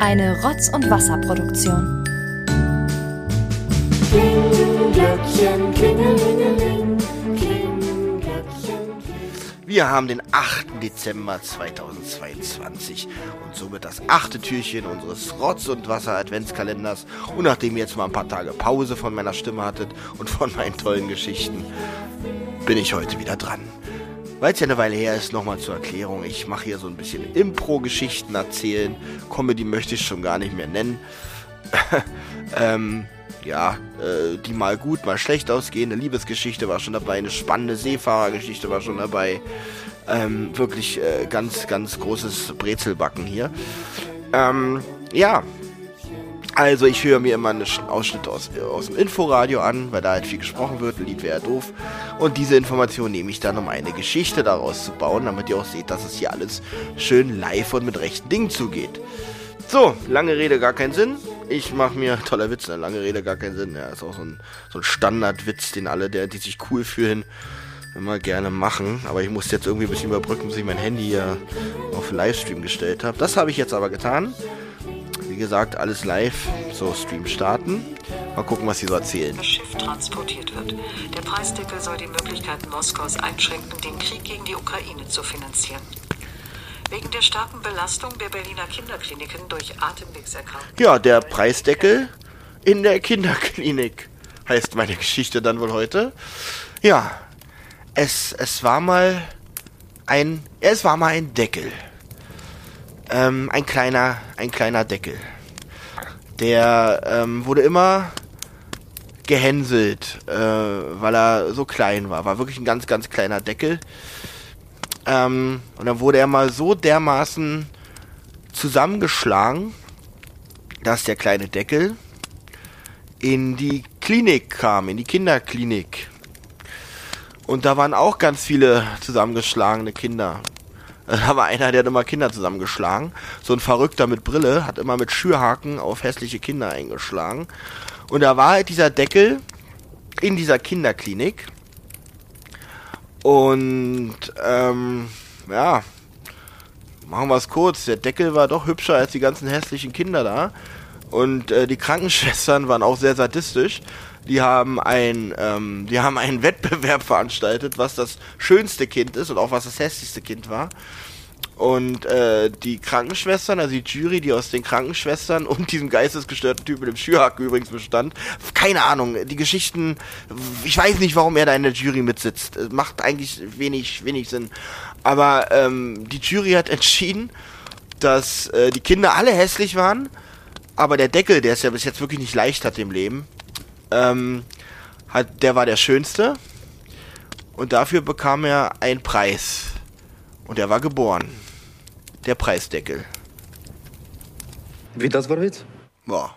Eine Rotz- und Wasserproduktion. Wir haben den 8. Dezember 2022 und somit das achte Türchen unseres Rotz- und Wasser-Adventskalenders. Und nachdem ihr jetzt mal ein paar Tage Pause von meiner Stimme hattet und von meinen tollen Geschichten, bin ich heute wieder dran. Weil es ja eine Weile her ist, nochmal zur Erklärung. Ich mache hier so ein bisschen Impro-Geschichten erzählen. Comedy möchte ich schon gar nicht mehr nennen. ähm, ja, äh, die mal gut, mal schlecht ausgehen. Eine Liebesgeschichte war schon dabei, eine spannende Seefahrergeschichte war schon dabei. Ähm, wirklich äh, ganz, ganz großes Brezelbacken hier. Ähm, ja. Also ich höre mir immer einen Sch- Ausschnitt aus, aus dem Inforadio an, weil da halt viel gesprochen wird, ein Lied wäre ja doof. Und diese Information nehme ich dann, um eine Geschichte daraus zu bauen, damit ihr auch seht, dass es hier alles schön live und mit rechten Dingen zugeht. So, lange Rede, gar keinen Sinn. Ich mache mir, toller Witz, ne? lange Rede, gar keinen Sinn. Ja, ist auch so ein, so ein Standardwitz, den alle, der, die sich cool fühlen, immer gerne machen. Aber ich musste jetzt irgendwie ein bisschen überbrücken, bis ich mein Handy hier auf Livestream gestellt habe. Das habe ich jetzt aber getan. Wie gesagt, alles live. So, Stream starten. Mal gucken, was sie so erzählen. das Schiff transportiert wird. Der Preisdeckel soll die Möglichkeiten Moskaus einschränken, den Krieg gegen die Ukraine zu finanzieren. Wegen der starken Belastung der Berliner Kinderkliniken durch Atemwegserkrankungen. Ja, der Preisdeckel in der Kinderklinik heißt meine Geschichte dann wohl heute. Ja, es, es war mal ein, es war mal ein Deckel. Ähm, ein kleiner, ein kleiner Deckel. Der ähm, wurde immer gehänselt, äh, weil er so klein war. War wirklich ein ganz, ganz kleiner Deckel. Ähm, und dann wurde er mal so dermaßen zusammengeschlagen, dass der kleine Deckel in die Klinik kam, in die Kinderklinik. Und da waren auch ganz viele zusammengeschlagene Kinder. Da war einer, der hat immer Kinder zusammengeschlagen. So ein Verrückter mit Brille hat immer mit Schürhaken auf hässliche Kinder eingeschlagen. Und da war halt dieser Deckel in dieser Kinderklinik. Und ähm, ja, machen wir es kurz. Der Deckel war doch hübscher als die ganzen hässlichen Kinder da. Und äh, die Krankenschwestern waren auch sehr sadistisch. Die haben ein, ähm, die haben einen Wettbewerb veranstaltet, was das schönste Kind ist und auch was das hässlichste Kind war. Und äh, die Krankenschwestern, also die Jury, die aus den Krankenschwestern und diesem geistesgestörten Typ mit dem Schürhaken übrigens bestand, keine Ahnung, die Geschichten, ich weiß nicht, warum er da in der Jury mitsitzt. Macht eigentlich wenig, wenig Sinn. Aber ähm, die Jury hat entschieden, dass äh, die Kinder alle hässlich waren, aber der Deckel, der es ja bis jetzt wirklich nicht leicht hat im Leben, ähm, hat, der war der schönste. Und dafür bekam er einen Preis. Und er war geboren. Der Preisdeckel. Wie das war Witz? Boah.